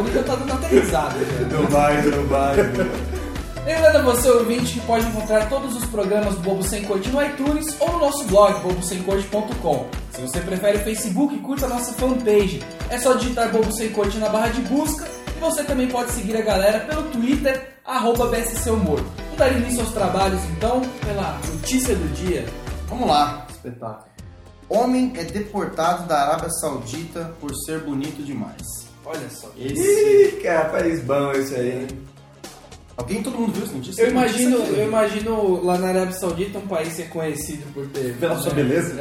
Raoni já tá dando até risada vai, não vai. Lembrando a você, ouvinte, que pode encontrar todos os programas do Bobo Sem Corte no iTunes ou no nosso blog, bobosemcorte.com. Se você prefere o Facebook, curta a nossa fanpage. É só digitar Bobo Sem Corte na barra de busca e você também pode seguir a galera pelo Twitter, arroba BSC Humor. Vamos dar início aos trabalhos, então, pela notícia do dia. Vamos lá. Espetáculo. Homem é deportado da Arábia Saudita por ser bonito demais. Olha só. Esse... Ih, cara, país bom esse aí. Alguém, todo mundo viu essa notícia? Eu imagino, eu imagino lá na Arábia Saudita um país é conhecido por ter... Pela sua né, beleza?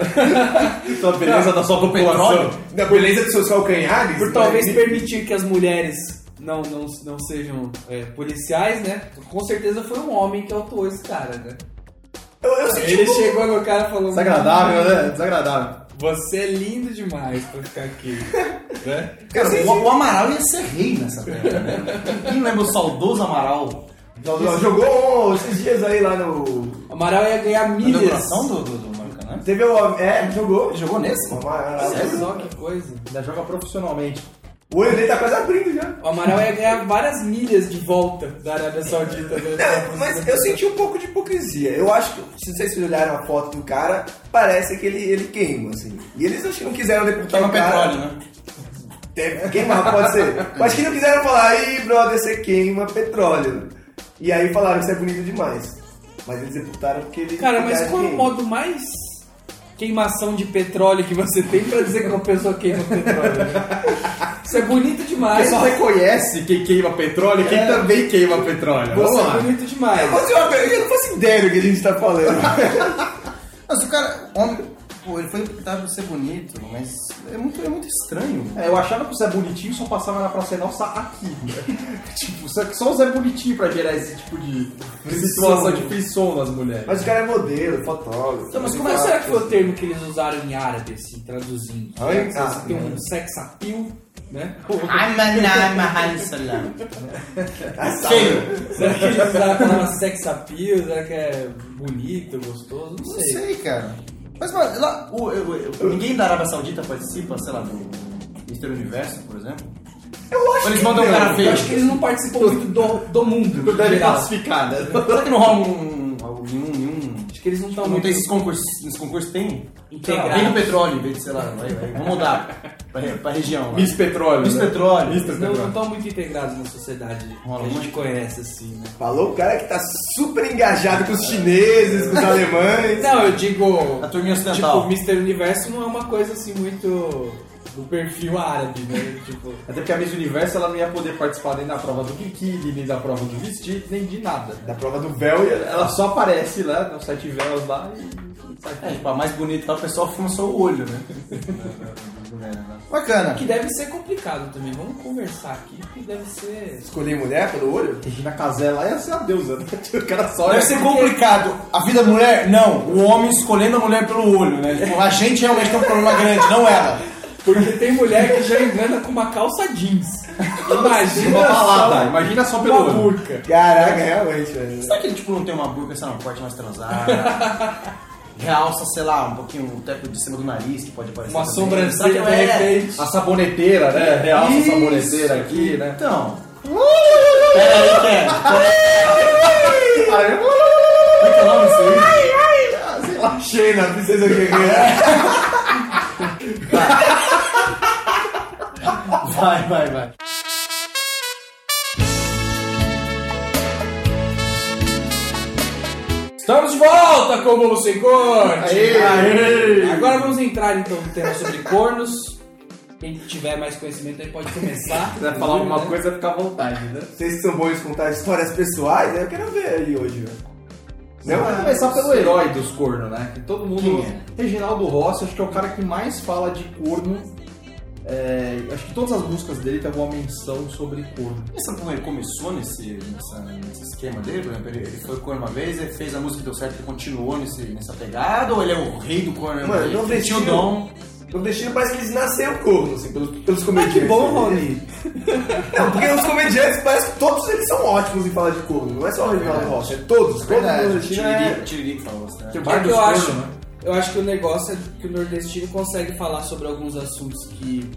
sua beleza da sua população. Da beleza de seus calcanhares? Por talvez né? permitir que as mulheres não, não, não sejam é, policiais, né? Com certeza foi um homem que autuou esse cara, né? Eu, eu senti Ele um pouco- chegou no cara falou: Desagradável, né? Desagradável. Você é lindo demais pra ficar aqui. né? Cara, o, o Amaral ia ser rei nessa terra, né? Quem lembra o saudoso Amaral? Jogou- Jogou esses dias aí lá no. O Amaral ia ganhar Na milhas. decoração do, do, do Maracanã? Teve o. É, jogou. Jogou nesse? Olha só que coisa. Ainda joga profissionalmente. O dele tá quase abrindo já. O Amaral ia ganhar várias milhas de volta da Arábia Saudita. né? Não, mas eu senti um pouco de hipocrisia. Eu acho que, se vocês olharam a foto do cara, parece que ele, ele queima, assim. E eles acho que não quiseram deportar o cara. petróleo, né? Tem- Queimar, pode ser. Mas que não quiseram falar, aí, brother, você queima petróleo. E aí falaram que você é bonito demais. Mas eles deportaram porque ele. Cara, mas qual é o modo mais queimação de petróleo que você tem pra dizer que uma pessoa queima petróleo? né? Isso é bonito demais. só reconhece quem queima petróleo e quem também queima petróleo. Vamos Você é lá. bonito demais. Eu, eu não faço ideia do que a gente tá falando. Mas o cara, homem, pô, ele foi deportado por ser bonito, mas é muito, é muito estranho. É, eu achava que o Zé Bonitinho só passava na Praça Nossa aqui. Né? tipo, só, o Zé Bonitinho pra gerar esse tipo de situação de frisson nas mulheres. Mas o cara é modelo, fotógrafo. Então, mas como é que será que foi o termo que eles usaram em árabe, assim, traduzindo? Ai, Você ah, tem um sex appeal, né? Feio. Será que eles usaram a palavra sex appeal? Será que é bonito, gostoso? Não Não sei. sei, cara. Mas, mano, lá, o, ninguém da Arábia Saudita participa, sei lá, do Mister Universo, por exemplo? Eu acho Ou eles que mandam um cara Eu feio? acho que eles não participam muito do, do mundo. Deve geral. classificar, né? Será que não rola um. Acho que eles não estão Não muito tem esses concursos, esses concursos tem? integrados. Vem do petróleo, em vez de, sei lá, vai, vai, vamos mudar pra, pra região. lá. Miss Petróleo. Miss né? Petróleo. Miss Eles não Petróleo. estão muito integrados na sociedade Rola que a gente conhece, assim, né? Falou o cara que tá super engajado com os chineses, com os alemães. Não, eu digo. A turminha Tipo, ocidental. Mr. Universo não é uma coisa assim muito do perfil árabe, né? Tipo. Até porque a Miss Universo ela não ia poder participar nem da prova do biquíni, nem da prova do vestido, nem de nada. Da prova do véu e Ela só aparece lá no site Velas lá e É, tipo, a mais bonita tá, o pessoal fuma só o olho, né? Bacana. Que deve ser complicado também. Vamos conversar aqui, que deve ser. escolher mulher pelo olho. Regina Casé lá ia ser a deusa, né? O cara só Deve ser porque- complicado. A vida da mulher? Não. O homem escolhendo a mulher pelo olho, né? Tipo, a gente realmente tem um problema grande, não ela. Porque tem mulher que já engana com uma calça jeans. Imagina Uma balada, só imagina só pelo uma olho. burca. Caraca, realmente, velho. Será que ele tipo, não tem uma burca, sei lá, um corte mais transado? Realça, sei lá, um pouquinho o teco de cima do nariz, que pode aparecer. Uma também. sobrancelha Será que de não é? repente. A saboneteira, né? Realça a Isso. saboneteira aqui, né? Então. Pera aí, que é? Como é que é o nome disso aí? Sei lá. Xena, princesa guerreira. Vai, vai, vai. Estamos de volta com o Bolo Sem Corte! Aê! Aê! Agora vamos entrar então no tema sobre cornos. Quem tiver mais conhecimento aí pode começar. Se quiser falar alguma Né? coisa, fica à vontade, né? Vocês que são bons em contar histórias pessoais, eu quero ver aí hoje, velho. Vamos começar pelo herói dos cornos, né? Que todo mundo. Quem é? Reginaldo Rossi, acho que é o cara que mais fala de corno. É, acho que todas as músicas dele tem alguma menção sobre corno. E sabe como ele começou nesse, nessa- nesse esquema dele? Por exemplo, ele, ele foi corno uma vez, ele fez a música que deu certo e continuou nesse, nessa pegada? Ou ele é o rei do corno? Mano, ele não tinha o dom. Nordestino parece que eles nasceram corno, assim, pelos, pelos Ah, comediantes. que bom, Rony. Não, porque os comediantes parece que todos eles são ótimos em falar de corno. Não é só o Reginaldo Rocha, é todos. Todos os nordestinos é... Tiririca, falou né? Tem É bar que dos eu acho, né? Eu acho que o negócio é que o nordestino consegue falar sobre alguns assuntos que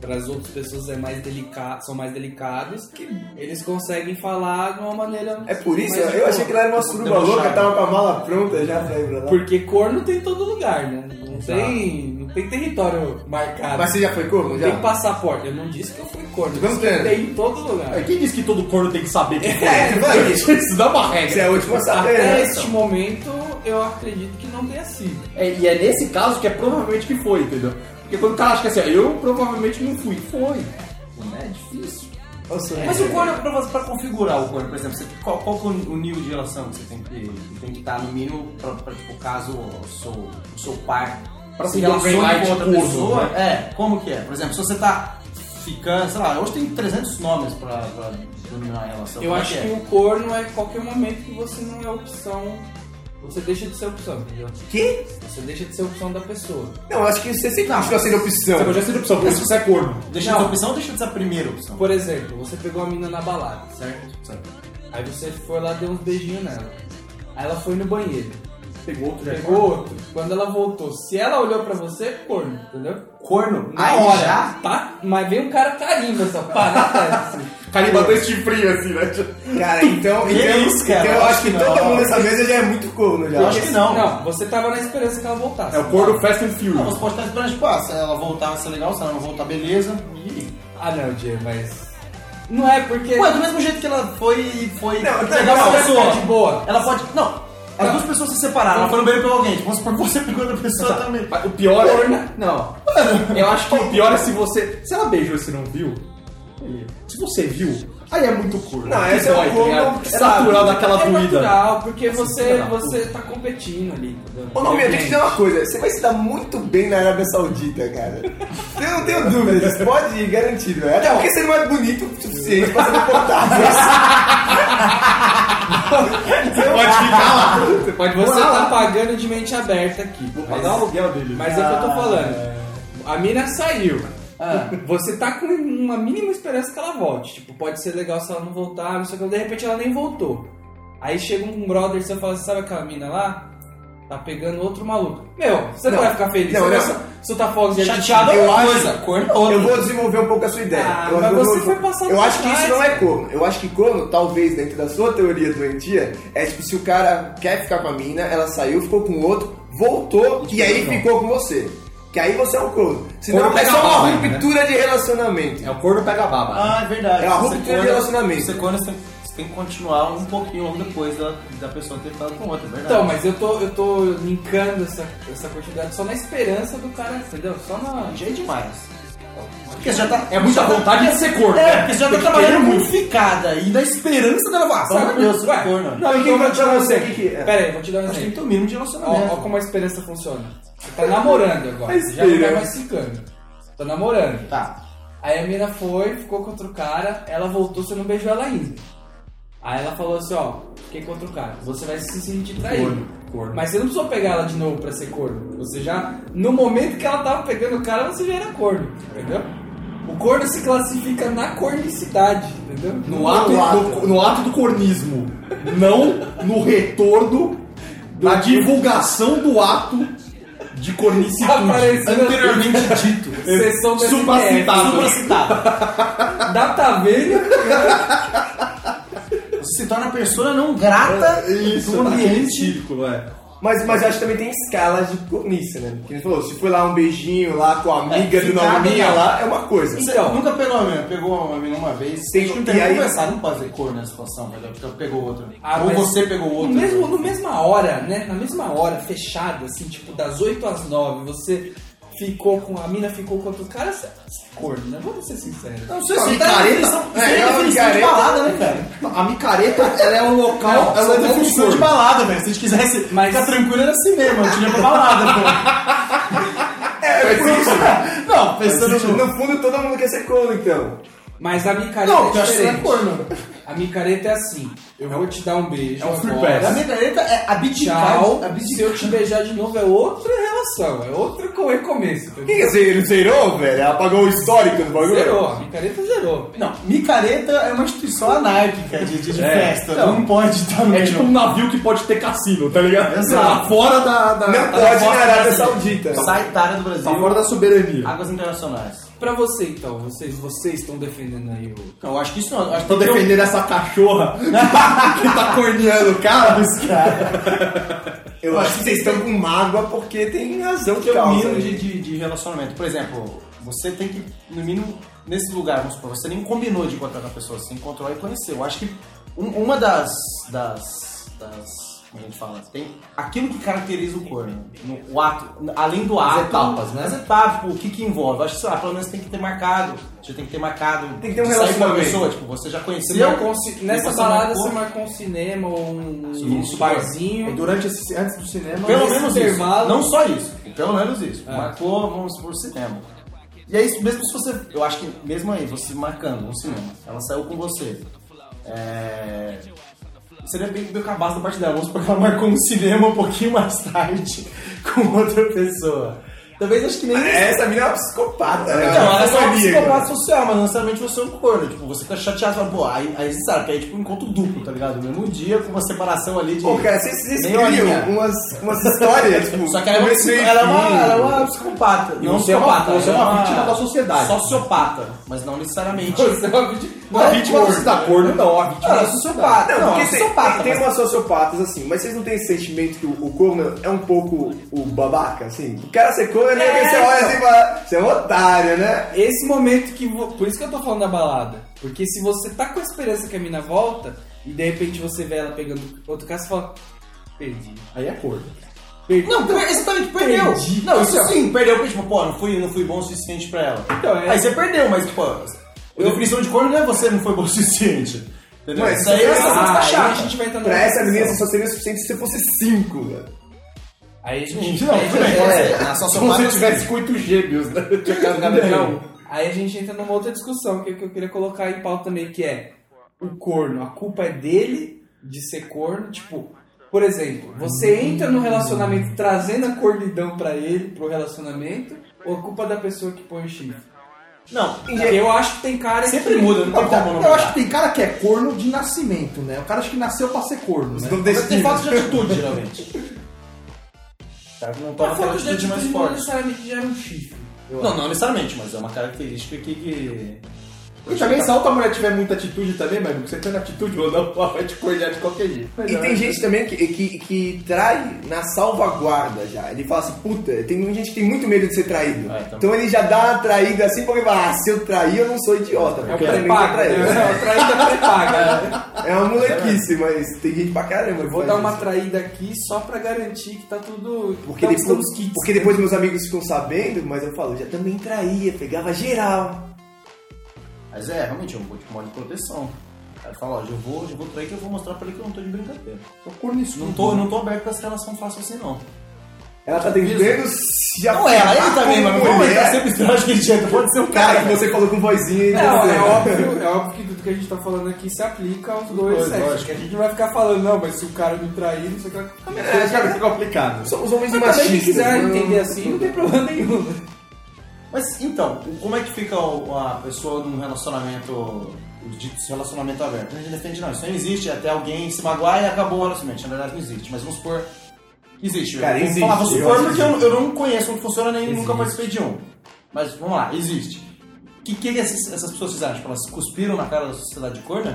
para as outras pessoas é mais delicado, são mais delicados, que eles conseguem falar de uma maneira. É por isso, eu boa. achei que ele era uma suruba louca, tava com a mala pronta já pra ir pra lá. Porque corno tem em todo lugar, né? Não tem, não tem território marcado. Mas você já foi corno? não Já? tem passaporte. Eu não disse que eu fui corno. Eu que ver. tem em todo lugar. É, Quem disse que todo corno tem que saber que É, foi? vai. Isso dá uma Você regra. é a última a saber, Até né? este momento, eu acredito que não tenha sido. É, e é nesse caso que é provavelmente que foi, entendeu? Porque quando o cara acha que assim, ó, eu provavelmente não fui. Foi. É difícil. Nossa, Mas o corno, pra, você- pra configurar o corno, por exemplo, você- qual, qual é o nível de relação que você tem que, tem que estar no mínimo pra, pra, tipo, caso o seu, o seu par Pra se light com outra corno, pessoa? né? É, como que é? Por exemplo, se você tá ficando, sei lá, hoje tem 300 nomes pra, pra dominar a relação. Eu Como é acho que que é? o corno é qualquer momento que você não é opção. Você deixa de ser opção, entendeu? Que? Você deixa de ser opção da pessoa. Não, eu acho que você sempre continua sendo opção. Você pode ser opção, porque se você é corno. Deixa de ser opção ou deixa de ser a primeira opção? Por exemplo, você pegou a mina na balada, certo? Certo. Aí você foi lá, deu uns beijinhos nela. Aí ela foi no banheiro. Pegou outro já. Pegou outro. Quando ela voltou, se ela olhou pra você, corno, entendeu? Corno? Na Aí hora, já? tá? Mas vem um cara carimba só, pá, na testa, assim. Carimba dois chifrinhos assim, né? Cara, então, Que então, isso, cara? então eu acho que que todo não. mundo nessa mesa já é muito corno já. Eu acho que não. Não, você tava na esperança que ela voltasse. É o corno Fast and Furious. Não, você pode estar esperando, tipo, ah, se ela voltar vai ser legal, se ela não voltar, beleza. E... Ah, não, Diego, mas. Não é porque. Ué, do mesmo jeito que ela foi. foi Não, não, legal não, com a não, pessoa. não, de boa. Ela pode. Não, Não. Pessoas se separaram, ela foi no banheiro pegou alguém. Tipo, vamos supor que você pegou outra pessoa também. Mas O pior é. Corna. Não. Eu acho que o pior é se você. Se ela beijou e você não viu. Se você viu, aí é muito corno. Não, esse é dói, tá corno ligado? que É natural daquela é doída. natural, porque você, você tá competindo ali, entendeu? Ô, Nome, eu tenho que dizer uma coisa. Você vai se dar muito bem na Arábia Saudita, cara. Eu não tenho dúvidas. Pode ir, garantido. Até porque você não é bonito o suficiente pra ser deportado. Você pode ficar lá. Você pode Você tá pagando de mente aberta aqui. Vou Mas, pagar o aluguel dele. mas é o que eu tô falando. A mina saiu. Ah. Você tá com uma mínima esperança que ela volte. Tipo, pode ser legal se ela não voltar, não sei o que. De repente ela nem voltou. Aí chega um brother e você fala assim, sabe aquela mina lá? Tá pegando outro maluco. Meu, você não, Não. vai ficar feliz. Não, você não. vai soltar fogos de Chateado é uma Eu coisa, corno é outra. Eu vou desenvolver um pouco a sua ideia. Ah, eu mas vou- você foi passar Eu acho que isso não é corno. Eu acho que corno, talvez, dentro da sua teoria doentia, é tipo se o cara quer ficar com a mina, ela saiu, ficou com outro, voltou e aí ficou com você. Que aí você é um corno. Senão Corno é só uma baba ainda, né? ruptura de relacionamento. É o corno pega a baba. Ah, é verdade. É uma ruptura de relacionamento. Você corno, você tem, tem que continuar um pouquinho logo depois da, da pessoa ter ficado com outra, é verdade. Então, mas eu tô, eu tô linkando essa, essa quantidade só na esperança do cara, entendeu? Só na. Já é demais. Porque você já tá. É muita vontade de ser corno. É, né? porque você já Tem tá trabalhando querer muito ficada e na esperança dela pelo amor de Deus, Ué, corno. Não, Quem então vai te dar um você exemplo. que que é? Pera aí, vou te dar um Acho que tem que exemplo. ter o mínimo de relacionamento. ó como a esperança funciona. Você tá namorando agora, você já não tá mais ficando. Tá namorando. Tá. Aí a mina foi, ficou com outro cara, ela voltou, você não beijou ela ainda. Aí ela falou assim, ó, fiquei com outro cara. Você vai se sentir traído. Corno, corno. Mas você não precisou pegar ela de novo pra ser corno. Você já, no momento que ela tava pegando o cara, você já era corno, entendeu? O corno se classifica na cornicidade, entendeu? No ato, no, no ato do cornismo, não no retorno da divulgação do ato de. Aparecendo Anteriormente dito. Sessão da Supracitado. Supracitado. Data velha. Se torna pessoa não grata Isso, do tá ambiente. círculo, é. Mas, mas eu acho que também tem escalas de cornice, né? Que ele falou, se foi lá um beijinho lá com a amiga É, do Norminha não. lá, é uma coisa. Você Então. nunca pegou uma pegou uma mina uma vez, Tem- que não e aí- que conversar, não pode ser cor nessa situação, velho. Porque pegou outra. Ah, Ou você pegou No outra. mesmo, no mesma hora, né? Na mesma hora, fechado, assim, tipo, das 8 às 9, você ficou com. A mina ficou com outro cara, você é corno, né? Vamos ser sinceros. Não sei A se micareta- Isso é, é, é definição de balada, né, cara? A micareta, ela é um local. Não, ela é um definição corno. de balada, velho. Se a gente quisesse Mas- ficar tranquilo, era assim mesmo. Eu tinha pra balada, pô. É, é por isso. Não, pensando no... Fundo, todo mundo quer ser corno, então. Mas a micareta Não, é eu acho que você é corno. A micareta é assim, eu vou te dar um beijo é um free agora, pass. A micareta é abdicar. Tchau, se eu te beijar de novo é outra relação, é outro co- recomeço. Quem quer dizer, ele zerou, velho? Apagou o histórico do bagulho? Zerou, a micareta zerou. Não, micareta é uma instituição anárquica de, de, de É, festa. então. não pode estar no É tipo um navio que pode ter cassino, tá ligado? Exato. Tá fora da. da Não tá pode na Arábia. Saudita. Sai da área do Brasil. Tá fora da soberania. Águas internacionais. Pra você então, vocês, vocês estão defendendo aí o... Não, eu acho que isso não. Acho que Tô tem defendendo essa cachorra que tá corneando o cara. Eu acho que vocês estão com mágoa porque tem razão de ter um causa. mínimo de, de, de relacionamento. Por exemplo, você tem que, no mínimo, nesse lugar, vamos supor, você nem combinou de encontrar com a pessoa, você encontrou e conheceu. Eu acho que um- uma das, das, das. Como a gente fala? Tem aquilo que caracteriza o corno. No, o ato, além do ato. etapas, né? As etapas, tipo, o que que envolve? Acho que, sei lá, pelo menos tem que ter marcado. Você tem que ter marcado. Tem que ter um sair com a relacionamento. pessoa, tipo, você já conheceu. um nessa você balada marcou- você marcou um cinema ou um, Isso, um barzinho. Durante esse, antes do cinema. Pelo menos intervalo- isso. Não só isso. Pelo menos isso. É. Marcou, vamos supor, cinema. E é isso, mesmo se você. Eu acho que mesmo aí, você marcando no cinema, ela saiu com você. É. Seria bem, bem cabaço da parte dela. Vamos supor que ela marcou no cinema um pouquinho mais tarde com outra pessoa. Talvez acho que nem. Essa mina é uma psicopata, né? Então, ela é só uma maníaca. psicopata social, mas não necessariamente você é um corno. Tipo, você fica chateado, fala, pô, aí, aí você sabe que aí é tipo um encontro duplo, tá ligado? No mesmo dia, com uma separação ali de. Pô, cara, vocês, vocês criam umas, umas histórias, tipo... Só que ela é uma, e ela é uma, ela é uma psicopata. E não você é uma- psicopata. você é uma vítima da sociedade. Sociopata, mas não necessariamente. Você é uma vítima- Não, a vítima você tá corno, não. A vítima Ela é sociopata. Não, Não, porque é tem, sociopata, tem, tem mas- umas sociopatas assim, mas vocês não têm esse sentimento que o, o corno é um pouco o babaca, assim? O cara ser corno, né? É, Porque você olha então. assim e fala, você é um otário, né? Esse momento que. vo- Por isso que eu tô falando da balada. Porque se você tá com a esperança que a mina volta e de repente você vê ela pegando outro cara, você fala. Perdi. Aí é corno. Perdi. Não, per- exatamente, perdeu. Perdi. Não, isso sim, perdeu, porque tipo, pô, não fui, não fui bom o suficiente pra ela. Então, é- Aí você perdeu, mas, pô, a definição de corno não é você não foi bom o suficiente. Entendeu? Mas isso aí é Ah, tá aí a gente vai entrar Pra essa menina só seria o suficiente se você fosse cinco, velho. Aí a gente. Não, tudo bem, é. A Se você tivesse com oito gêmeos, né? Tinha de um. Aí a gente entra numa outra discussão que, que eu queria colocar em pauta também, que é o corno. A culpa é dele de ser corno. Tipo, por exemplo, você entra no relacionamento trazendo a cornidão pra ele, pro relacionamento, ou a culpa da pessoa que põe o chifre? Não, Eu acho que tem cara sempre que... muda, não tem como não Eu acho que tem cara que é corno de nascimento, né? O cara acho que nasceu pra ser corno, né? Não Mas tem falta de atitude, geralmente. O cara não toma A aquela falta de atitude mais atitude não forte. necessariamente gera um chifre. Não, não necessariamente, mas é uma característica que. E também, se a outra mulher tiver muita atitude também, mas você tem atitude ou não, ela vai te cornear de qualquer jeito. E tem gente também que, que, que trai na salvaguarda já. Ele fala assim, puta, tem gente que tem muito medo de ser traído. É, então. então. ele já dá uma traída assim porque fala, ah, se eu trair eu não sou idiota. É o sou traído. né? É o traída pré-paga. É uma molequice, mas tem gente pra caramba. Eu vou dar uma isso. traída aqui só pra garantir que tá tudo... Porque tá depois, os kits, porque né? depois meus amigos ficam sabendo, mas eu falo, já também traía, pegava geral. Mas é, realmente, é um tipo modo de proteção. O cara fala, ó, eu vou, eu vou trair que eu vou mostrar pra ele que eu não tô de brincadeira. Tô corno isso. Não tô, eu não tô aberto pra essa relação fácil assim, não. Ela tá tentando se Não ela, ele também, mas não vamos entrar mulher. sempre estranho que gente pode ser o Cara cara. que você falou com vozinha e Não, é óbvio, é óbvio que tudo que a gente tá falando aqui se aplica aos dois sexos. lógico. Que a gente não vai ficar falando, não, mas se o cara me trair, não sei o que. É, cara, fica complicado. Somos homens machistas. quiser não- entender assim, não tem problema nenhum. Mas então, como é que fica a pessoa num relacionamento, dito relacionamento aberto? A gente defende, não, isso não existe, até alguém se magoar e acabou o relacionamento. Na verdade não existe, mas vamos supor existe. Cara, eu existe, falar, eu supor porque eu, eu não conheço como funciona nem nunca Existe. participei de um. Mas vamos lá, existe. O que, que essas, essas pessoas fizeram? Tipo, elas cuspiram na cara da sociedade de corno?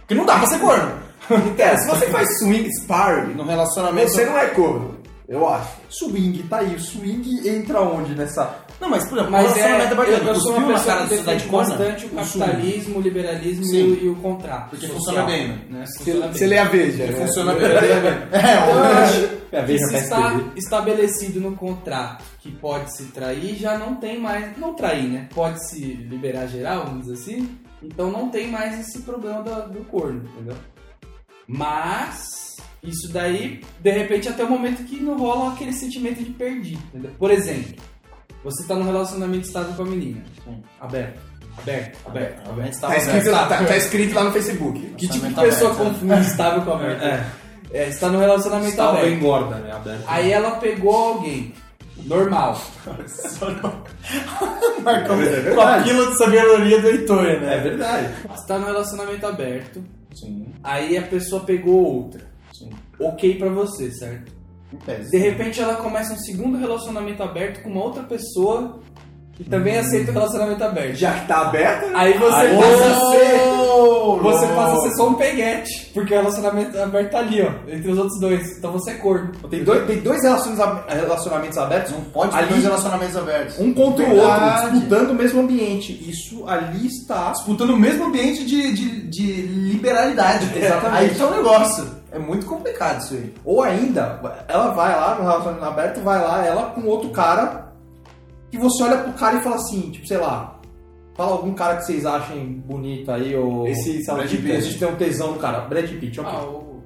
Porque não dá pra ser corno. É, se você faz swing sparring, No relacionamento. você não é corno. Eu acho. Swing, tá aí. O swing entra onde nessa... Não, mas por exemplo, Mas o é, relacionamento é eu, bacana. eu sou uma pessoa cara que defende bastante o capitalismo, o liberalismo e o, e o contrato. Porque funciona bem, né? né? Você, bem. lê a Veja, né? Funciona bem. É, Então, acho É, veja se pra está estabelecido no contrato que pode se trair, já não tem mais. Não trair, né? Pode se liberar geral, vamos dizer assim. Então não tem mais esse problema do, do corno, entendeu? Mas isso daí, de repente, até o momento que não rola aquele sentimento de perdi, entendeu? Por exemplo, você tá num relacionamento estável com a menina, Sim. aberto. Aberto, aberto. Realmente Tá estava escrito, lá, tá, tá escrito lá no Facebook. Que tipo de pessoa aberto, né? confunde estável com aberto? É. É, está no relacionamento Estável aberto. engorda, né? Aberto. Aí ela pegou alguém. Normal. Marcou É com verdade. a pílula de sabedoria do Heitor, É né? verdade. Está no relacionamento aberto. Sim, Aí a pessoa pegou outra. sim. Ok pra você, certo? Tese. De repente ela começa um segundo relacionamento aberto com uma outra pessoa que também aceita o relacionamento aberto. Já que tá aberto, né? Aí você Aí- passa a ser. Você louco. passa a ser só um peguete, porque o relacionamento aberto tá ali, ó, entre os outros dois. Então você é corno. Tem dois, tem dois relaciona- relacionamentos abertos, Não pode ter Ali- dois relacionamentos abertos. um contra o outro, disputando o mesmo ambiente. Isso ali está. Disputando o mesmo ambiente de, de, de liberalidade. Exatamente. Aí que é o negócio. É muito complicado isso aí. Ou ainda, ela vai lá no relacionamento aberto, vai lá, ela com outro cara, que você olha pro cara e fala assim, tipo, sei lá, fala algum cara que vocês achem bonito aí, ou. Esse salão Brad de Pitt, a gente tem um tesão no cara, Brad Pitt, ok. Ah, o.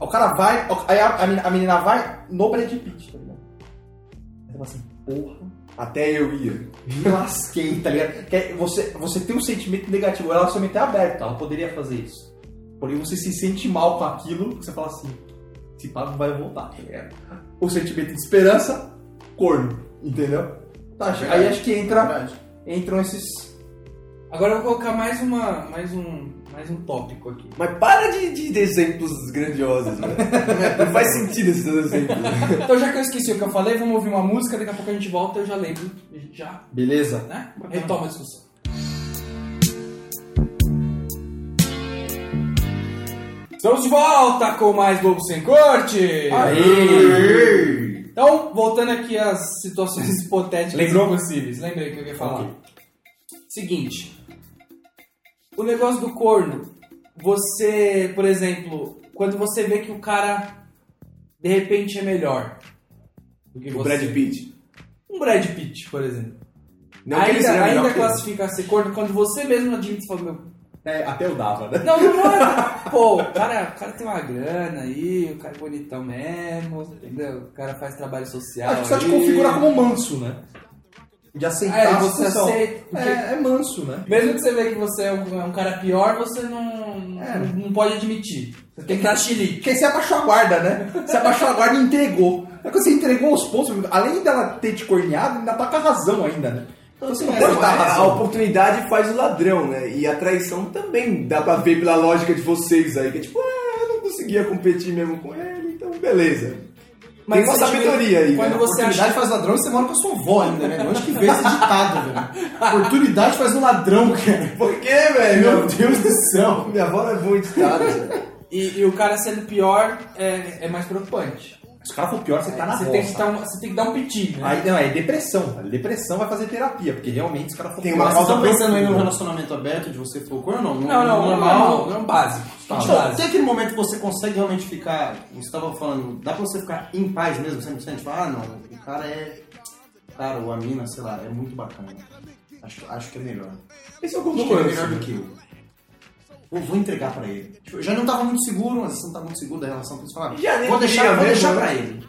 O cara vai, aí a, a menina- a menina vai no Brad Pitt, tá ligado? Aí você fala assim, porra. Até eu ia. Me lasquei, tá ligado? É- você, você tem um sentimento negativo, o relacionamento é aberto, ela poderia fazer isso. Porém, você se sente mal com aquilo, você fala assim, esse papo não vai voltar, tá ligado? O sentimento de esperança, corno, entendeu? Tá, aí acho que entra, Verdade. entram esses... Agora eu vou colocar mais uma. mais um. mais um tópico aqui. Mas para de, de, de exemplos grandiosos, velho. Não faz sentido esses exemplos. Então já que eu esqueci o que eu falei, vamos ouvir uma música, daqui a pouco a gente volta eu já lembro. Já, Beleza? né? Retoma a discussão. Estamos de volta com mais Bobo Sem Corte! Aí! Então, voltando aqui às situações hipotéticas Lembrou? possíveis. Lembrei o que eu ia falar. Ok. Seguinte. O negócio do corno. Você, por exemplo, quando você vê que o cara de repente é melhor do que O você. Brad Pitt. Um Brad Pitt, por exemplo. Não ainda ainda que ele. classifica ser corno quando você mesmo admite e fala, meu. É, até eu dava, né? Não, não, não é. Pô, o cara, o cara tem uma grana aí, o cara é bonitão mesmo, entendeu? O cara faz trabalho social. Acho que só te aí. configurar como manso, né? De aceitar É, a você situação. aceita, É, é manso, né? Mesmo que você vê que você é um, é um cara pior, você não, É. não, não pode admitir. Você tem que dar chilique. Porque você abaixou a guarda, né? Você abaixou a guarda e entregou. É que você entregou os pontos, além dela ter te corneado, ainda tá com a razão ainda, né? Então você pode dar a, oportunidade faz o ladrão, né? E a traição também dá pra ver pela lógica de vocês aí, que é tipo, ah, eu não conseguia competir mesmo com ele, então beleza. Tem uma sabedoria aí. quando né? você Oportunidade acha- faz ladrão você mora com a sua avó ainda, né? Onde que veio esse ditado, velho? Oportunidade faz um ladrão, cara. Por quê, velho? Meu Deus do céu. Minha avó é em ditado, velho. E, e o cara sendo pior é, é mais preocupante. Se o cara for pior, você tá na você, roça. tem que dar um, você tem que dar um piti, né? Aí, não, é depressão. Depressão vai fazer terapia, porque realmente se o cara for Tem pior, uma Mas vocês causa estão pensando aí profunda. relacionamento aberto de você for ou não? não, não, normal, não, básico. Tá. Então, básico. tem aquele momento que você consegue realmente ficar. Você estava falando, dá pra você ficar em paz mesmo, 100%? Tipo, ah, não, o cara é. Cara, ou a mina, sei lá, é muito bacana. Acho, acho que é melhor. Esse é o Acho que é melhor do que eu. Vou, vou entregar pra ele. Tipo, eu já não tava muito seguro, mas você não tá muito seguro da relação com isso. Fala, Já nem vou deixar, vou deixar né? pra ele.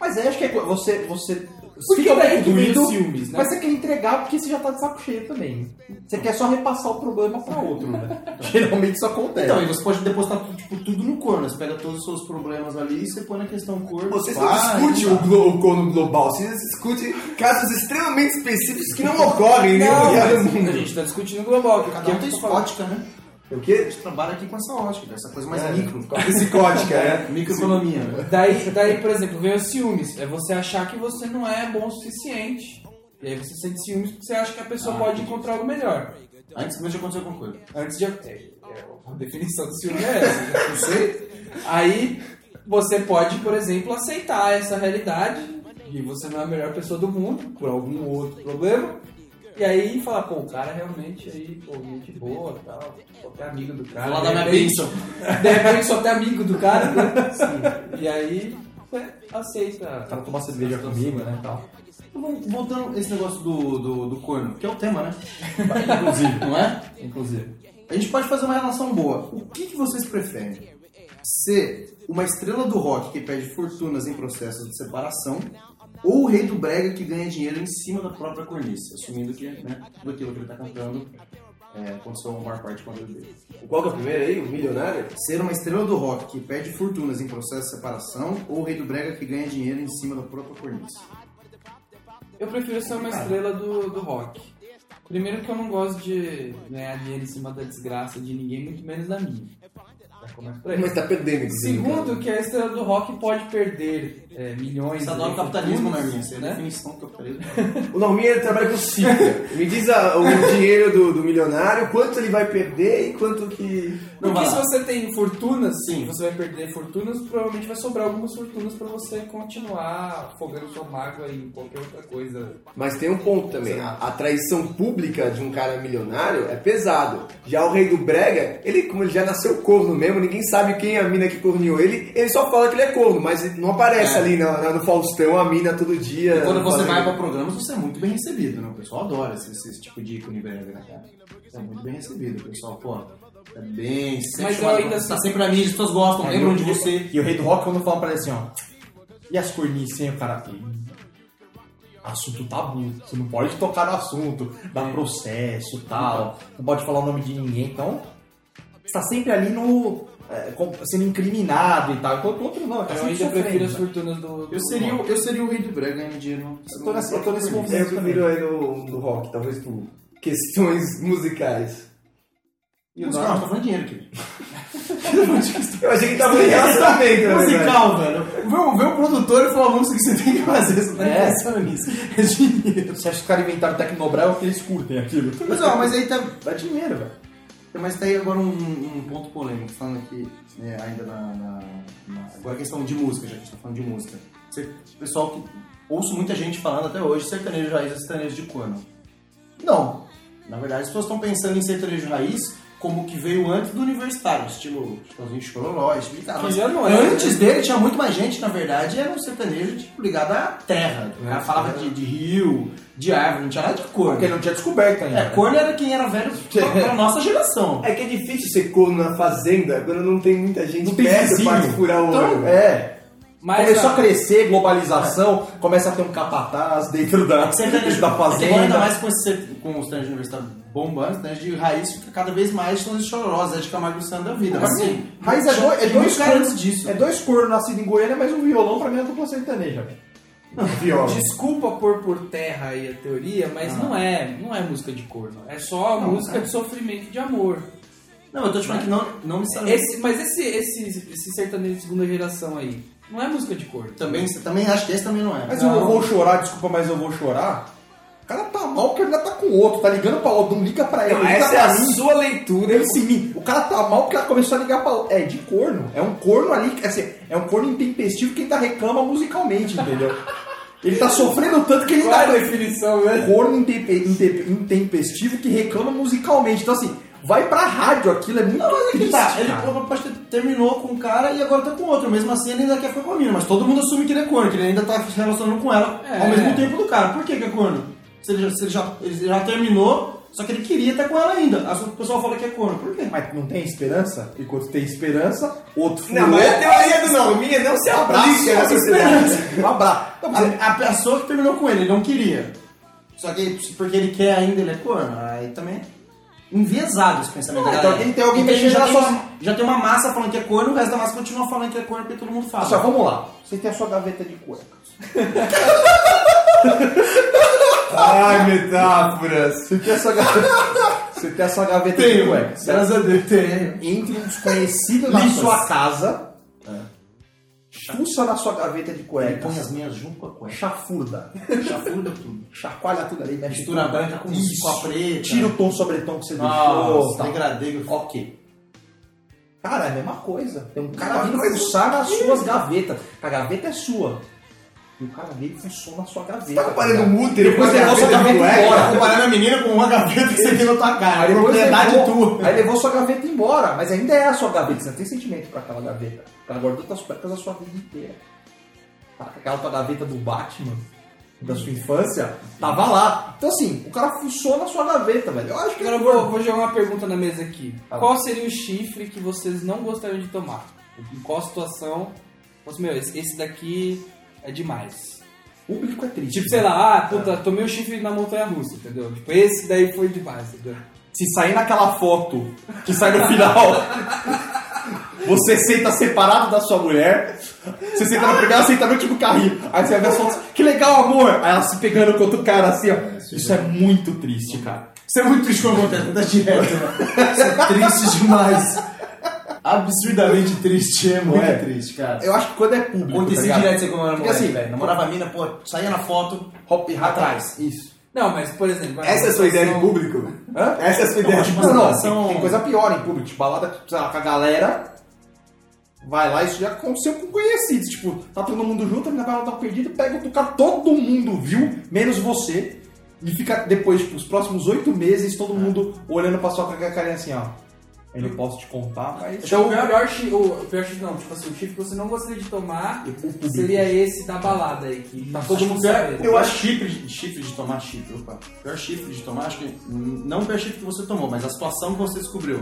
Mas aí acho que é você. você Porque fica que doído, os ciúmes, né? Mas você quer entregar porque você já tá de saco cheio também. Você quer só repassar o problema pra outro, né? Geralmente isso acontece. Então, e você pode depositar tipo, tudo no corno. Você pega todos os seus problemas ali e você põe na questão corno. Vocês não pá, discutem e o, glo- o corno global, vocês discutem casos extremamente específicos que não ocorrem em nenhum lugar do mas a mundo. gente tá discutindo global. que Cada é um tem que sua ótica, né? O quê? A gente trabalha aqui com essa ótica, essa coisa mais É, micro. Psicótica, né? Microeconomia, né? Daí, daí, por exemplo, vem os ciúmes. É você achar que você não é bom o suficiente. E aí você sente ciúmes porque você acha que a pessoa Ah, pode encontrar algo melhor. Antes mesmo de acontecer alguma coisa. Antes de. É, é, a definição do ciúme é essa. Não sei. Aí você pode, por exemplo, aceitar essa realidade e você não é a melhor pessoa do mundo por algum outro problema. E aí falar, pô, o cara realmente aí, pô, gente boa e tal, sou até amigo do cara. De dar minha bênção. De repente sou até amigo do cara, né? E aí você aceita. O cara tomar cerveja comigo, né? Tal. Então, Voltando esse negócio do, do, do corno, que é o tema, né? Inclusive, não é? Inclusive. A gente pode fazer uma relação boa. O que, que vocês preferem? Ser uma estrela do rock que perde fortunas em processos de separação ou o rei do brega que ganha dinheiro em cima da própria cornice, assumindo que né, tudo aquilo que ele tá cantando é, aconteceu a maior parte com a vida dele. Qual que é o primeiro aí? O milionário? Ser uma estrela do rock que perde fortunas em processo de separação ou o rei do brega que ganha dinheiro em cima da própria cornice. Eu prefiro ser uma estrela do, do rock. Primeiro que eu não gosto de ganhar dinheiro em cima da desgraça de ninguém, muito menos da minha. Começa por aí. Mas tá perdendo. Segundo, que a estrela do rock pode perder é, milhões Você adora o capitalismo, Norminha? Você é né? definição do capitalismo. O Norminha ele trabalha com cifra. Me diz a- o dinheiro do, do milionário, quanto ele vai perder e quanto que. Não, Porque se lá. você tem fortunas, Sim. você vai perder fortunas, provavelmente vai sobrar algumas fortunas pra você continuar afogando sua mágoa em qualquer outra coisa. Mas tem um ponto também. A, a traição pública de um cara milionário é pesado. Já o rei do Brega, ele, como ele já nasceu corno mesmo, ninguém sabe quem é a mina que corneou ele. Ele só fala que ele é corno, mas não aparece É. ali na- no Faustão a mina todo dia. Quando você vai pra programas, você é muito bem recebido, né? O pessoal adora esse, esse tipo de ícone brega, né, cara? Você é muito bem recebido. O pessoal, pô, é bem... Sempre Mas eu ainda Tá assim- sempre na mídia, as pessoas gostam, É, lembram e de você. E o rei do rock, quando fala pra ele assim, ó. E as cornices, hein, o cara. "Ih, Assunto tabu. Você não pode tocar no assunto, dá processo e tal. Não pode falar o nome de ninguém. Então, você tá sempre ali no. é, sendo incriminado e tal. Enquanto outro não, tá Eu ainda sofrendo, prefiro as né? fortunas do. do Eu seria, rock. o- eu seria o rei do brega ganhando dinheiro. no- Eu tô nesse- eu tô nesse movimento. Eu prefiro aí no, no rock, talvez por questões musicais. E o Norman tá falando dinheiro, querido. Eu achei que tava em relacionamento. Musical, velho. Vê, o- produtor e falou a música que você tem que fazer. Você tá É. pensando nisso. É dinheiro. Você acha que os caras inventaram Tecnobrel que eles curtem aquilo? Mas, ó, mas aí tá, dá dinheiro, velho. Mas tá aí agora um, um ponto polêmico, falando aqui né, ainda na, na- na- Agora a questão de música, já que a gente tá falando de música. Você, pessoal que. Ouço muita gente falando até hoje sertanejo raiz é sertanejo de corno. Não. Na verdade, as pessoas estão pensando em sertanejo raiz como que veio antes do universitário, estilo Chitãozinho Chororó, Mas é, Antes né? dele tinha muito mais gente, na verdade, era um sertanejo tipo, ligado à terra. O cara falava de, de rio, de árvore, não tinha nada de corno. Porque não tinha descoberto ainda. É, corno era quem era velho pra, nossa geração. É que é difícil ser corno na fazenda quando não tem muita gente Não tem perto vizinho. pra furar o olho. Então, é. Mas Começou a- a crescer, globalização, começa a ter um capataz dentro da, Sertanejo da É que agora ainda fazenda. mais com, esse, com o sertanejo universitário bombando, sertanejo de raiz fica cada vez mais chororós, é de Camargo e Luciano da vida. Mas assim, Mas é, dois, é dois muito cara cornos antes disso. É dois cornos nascidos em Goiânia, mas um violão pra mim é dupla sertaneja. velho. Viola. Desculpa pôr por terra aí a teoria, mas não é, não é música de corno. É só a música de sofrimento e de amor. Não, eu tô te falando que não, não necessariamente. Esse, mas esse, esse, esse sertanejo de segunda geração aí, não é música de corno. Também, você também acha que esse também não é. Mas Não. eu vou chorar, desculpa, mas eu vou chorar. O cara tá mal porque ainda tá com o outro, tá ligando pra outro, não liga pra ele, Não, liga essa é a mim. sua leitura. Esse mim, o cara tá mal porque ela começou a ligar pra É de corno. É um corno ali, assim, é um corno intempestivo que ainda reclama musicalmente, entendeu? Ele tá sofrendo tanto que ele Qual é tá a definição, né? corno intempe- intempe- intempestivo que reclama musicalmente. Então, assim, vai pra rádio aquilo, é muito triste, Tá, ele ter- terminou com um cara e agora tá com outro. Mesmo assim, ele ainda quer ficar com a mina. Mas todo mundo assume que ele é corno, que ele ainda tá se relacionando com ela É. ao mesmo tempo do cara. Por que, que é corno? Se ele, já, se ele já, ele já terminou, só que ele queria estar com ela ainda. Aí O pessoal fala que é corno. Por quê? Mas não tem esperança? Enquanto tem esperança, outro Não, furou. mas é a teoria do não. Minha não se aplica na sociedade. Um abraço. Não, mas A, a pessoa que terminou com ele, ele não queria. Só que porque ele quer ainda, ele é corno. Aí também é enviesado esse pensamento. Ah, da então tem- tem alguém Porque mexendo já, na tem sua- uma, já tem uma massa falando que é corno, o resto da massa continua falando que é corno porque todo mundo fala. Só, vamos lá. Você tem a sua gaveta de cuecas. Ai, metáforas. Você tem a sua gaveta, você tem a sua gaveta de cuecas. graças a Deus, tenho. Entre um desconhecido na sua casa, fuça na sua gaveta de Ele põe as minhas junto com a cueca. chafurda, Chafurda tudo. chacoalha tudo ali, mexe Mistura tudo. branca com, Isso. com a preta. Tira o tom sobre tom que você deixou. Tal. degradê. Ok. Cara, é a mesma coisa. Tem um cara Mesma vindo fuçar nas suas gavetas. A gaveta é sua. E o cara veio e fuçou na sua gaveta. Tá comparando um útero Depois levou sua gaveta embora. Comparando a menina com uma gaveta que você tem na tua cara. Aí É propriedade levou, tua. aí levou sua gaveta embora, mas ainda é a sua gaveta, você não tem sentimento pra aquela gaveta. Ela guardou tuas cuecas a sua vida inteira. Tá, Aquela tua gaveta do Batman, da sua infância, tava lá. Então assim, o cara fuçou na sua gaveta, velho. Eu acho que Agora eu vou, vou jogar uma pergunta na mesa aqui. Tá Qual seria o chifre que vocês não gostariam de tomar? Em qual situação? Você, meu, esse, esse daqui é demais. Público é triste. Tipo, sei lá, ah, puta, tomei o chifre na montanha russa, entendeu? Tipo, esse daí foi demais, entendeu? Se sair naquela foto que sai no final, você senta separado da sua mulher, você senta na primeira, ela senta no último carrinho. Aí você ver as fotos, que legal, amor! Aí ela se pegando com outro cara assim, ó. Isso é muito triste, cara. Isso é muito triste quando acontece, tá direto, né? Isso é triste demais. Absurdamente triste, é muito É. triste, cara. Eu acho que quando é público. tá Acontecia ligado? direto você quando era Porque moleque, assim, velho. Namorava a mina, pô, saía na foto, hop atrás. Isso. Não, mas, por exemplo... Essa é a sua ideia de público? Hã? Essa é a sua ideia de tipo, Não, não, situação- tem, tem coisa pior em público. Tipo, balada, sei lá, com a galera. Vai lá, isso já aconteceu com conhecidos. Tipo, tá todo mundo junto, a menina vai lá dar um perdido, pega o cara, todo mundo viu, menos você. E fica depois, tipo, os próximos oito meses, todo mundo olhando pra sua cara carinha assim, ó. Eu não posso te contar, mas. Então, o pior chifre, o pior chifre não, tipo assim, o chifre que você não gostaria de tomar seria esse da balada aí, que tá todo mundo que o pior- sabendo. Eu acho chifre, de- chifre de tomar chifre, opa. O pior chifre de tomar, acho que. Não o pior chifre que você tomou, mas a situação que você descobriu.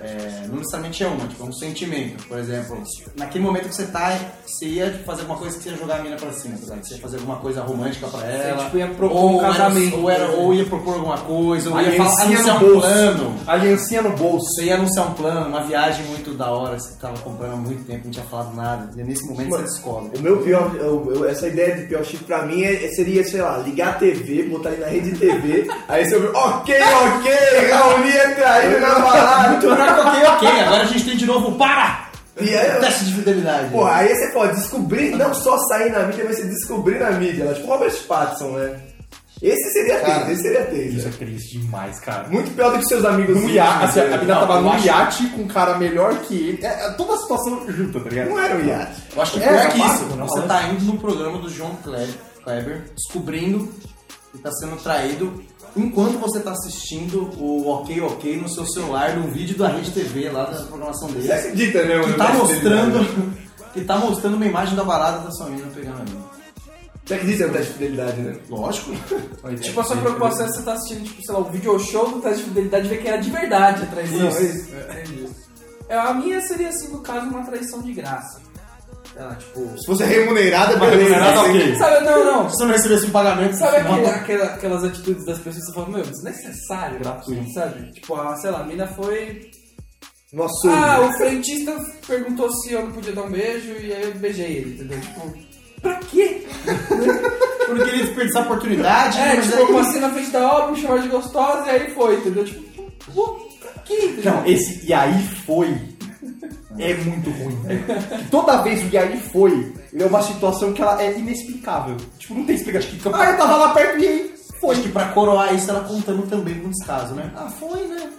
É, não necessariamente é uma, tipo, é um sentimento. Por exemplo, naquele momento que você tá, você ia tipo, fazer alguma coisa que você ia jogar a mina pra cima, ligado? Você ia fazer alguma coisa romântica pra ela. tipo, ia propor ou um casamento, Era, ou, era, exemplo. ou ia propor alguma coisa, ou ia falar, anunciar um plano. Aliancinha no bolso. Você ia anunciar um plano, uma viagem muito da hora, você tava comprando há muito tempo, não tinha falado nada. E nesse momento você descobre. O meu pior, eu- eu- essa ideia de pior chifre pra mim é- seria, sei lá, ligar a TV, botar ele na rede de TV, aí você ouve, ok, ok, Raoni é traído na balada. Que ok, ok. Agora a gente tem de novo, para! E aí, Teste de fidelidade. Porra, aí você pode descobrir, não só sair na mídia, mas você descobrir na mídia. Ela, tipo Robert Pattinson, né? Esse seria Cara, tenso, esse seria Isso tenso. é triste demais, cara. Muito pior do que seus amigos. Num iate, assim, a menina tava acho- iate com um cara melhor que ele. É, é toda a situação junta, tá ligado? Não era um iate. Eu acho que É, pior que é isso. não, Você né? tá indo no programa do João Kleber, Kleber descobrindo que tá sendo traído enquanto você tá assistindo o Ok Ok no seu celular, num vídeo da Rede TV lá da programação Você dele. acredita, né? Que tá mostrando. Que tá mostrando uma imagem da balada da sua menina pegando a mina. Você acredita no teste de fidelidade, né? Lógico. Tipo, a sua preocupação é você tá assistindo, tipo, sei lá, o video show do teste de fidelidade e ver que era de verdade a traição. Isso. É isso. Entendi. É, a minha seria, assim, no caso, uma traição de graça. Lá, tipo... Se fosse remunerada, beleza. remunerada, Assim, ok. Sabe, não, não. Se você não recebesse um pagamento, Sabe aquele- aquela- aquelas atitudes das pessoas que você fala, meu, desnecessário, gratuito, sabe? Tipo, a, sei lá, a mina foi. Nossa, Ah, o frentista perguntou se eu não podia dar um beijo e aí eu beijei ele, entendeu? Tipo, pra quê? Porque ele desperdiçar a oportunidade. É, mas tipo, eu passei na frente da obra, me chamaram de gostosa e aí foi, entendeu? Tipo, pra quê? entendeu? Não, esse e aí foi é muito ruim. Toda vez o aí foi, ele é uma situação que ela é inexplicável. Tipo, não tem explicação. Ah, eu tava lá perto e aí Foi. Acho que pra coroar isso, ela contando também com descaso, né? Ah, foi, né?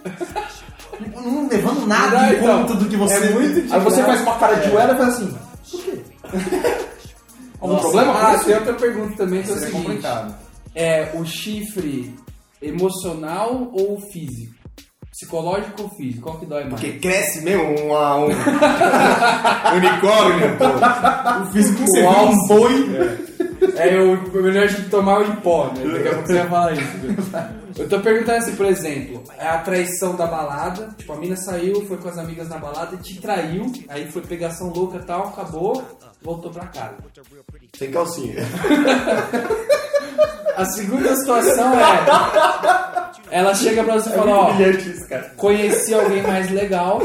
Não levando nada Não, em então, conta do que você... é muito Aí você faz uma cara de uela e faz assim, por quê? Algum Nossa, problema com Ah, isso? tem outra pergunta também que é o Seria seguinte: complicado. é o chifre emocional ou físico? Psicológico ou físico? Qual que dói mais? Porque cresce mesmo um, um unicórnio, pô. O físico viu um um boi... É o o melhor de tomar o em pó, né? Daqui a pouco você vai falar isso. viu? Eu tô perguntando assim, por exemplo, é a traição da balada. Tipo, a mina saiu, foi com as amigas na balada e te traiu. Aí foi pegação louca e tal, acabou, voltou pra casa. Sem calcinha. A segunda situação é. Ela chega pra você e fala, ó, conheci alguém mais legal,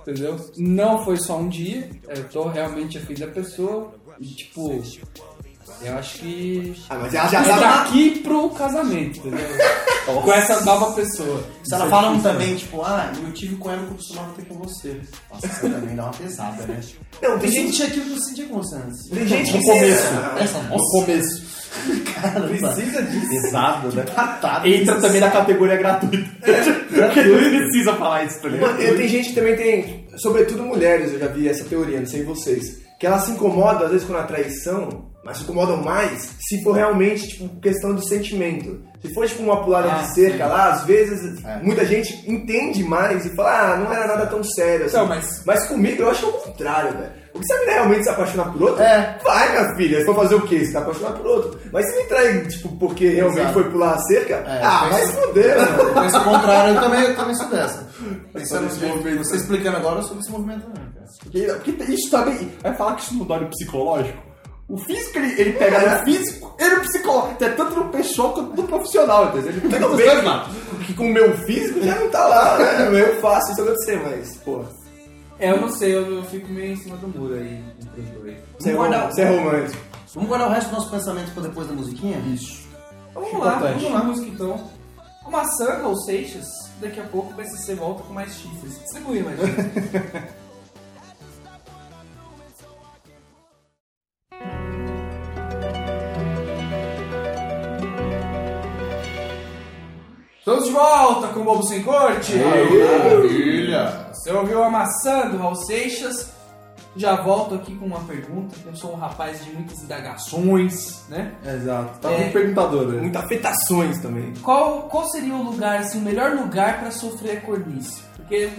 entendeu? Não foi só um dia, eu tô realmente afim da pessoa. E tipo, eu acho que. Ah, mas ela já É tá... daqui pro casamento, entendeu? Com essa nova pessoa. Se ela fala um também, tipo, ah, eu tive com ela que eu costumava ter com você. Nossa, isso também dá uma pesada, né? Não, tem gente... aquilo que eu sentia com você antes. Tem gente No que... começo. Essa No nossa, precisa disso. Pesado, né? Entra também na categoria gratuita. Porque não precisa falar isso, tá ligado? Mano, tem gente que também tem, sobretudo mulheres, eu já vi essa teoria, não sei vocês, que elas se incomodam às vezes com a traição, mas se incomodam mais se for realmente, tipo, questão de sentimento. Se for, tipo, uma pulada Ah, de cerca lá, às vezes É. muita gente entende mais e fala, ah, não era nada tão sério assim. Então, mas- mas comigo eu acho o contrário, velho. Porque se a menina realmente se apaixonar por outro, É. vai, minha filha, você vai fazer o quê? Você tá apaixonado por outro. Mas se me trai, tipo, porque realmente Exato. foi pular a cerca, É, ah, vai se mano. Penso o contrário, eu também, eu também sou dessa. Pensando nesse movimento. Você explicando agora sobre esse movimento também, cara. Porque, porque isso também. Vai falar que isso não dói no psicológico? O físico ele, ele pega no físico e no psicológico. É tanto no pessoal quanto no profissional, entendeu? Ele pega os dois lados. Porque com o meu físico já não tá lá, né? É meio fácil isso acontecer, mas, pô. É, eu não sei, eu, eu fico meio em cima do muro aí entre os dois. Você é, Vamos guardar- rom- você é romântico. Vamos guardar o resto do nosso pensamento pra depois da musiquinha? Isso. Vamos lá, importante. vamos lá, música então. O Maçã ou Seixas, daqui a pouco o BCC volta com mais chifres. Distribui mais chifres. Estamos de volta com o Bobo Sem Corte. Maravilha! Você ouviu a maçã do Raul Seixas? Já volto aqui com uma pergunta. Eu sou um rapaz de muitas indagações, né? Exato. Tá É. muito perguntador, né? Muitas afetações também. Qual, qual seria o lugar, assim, o melhor lugar para sofrer a cornice? Porque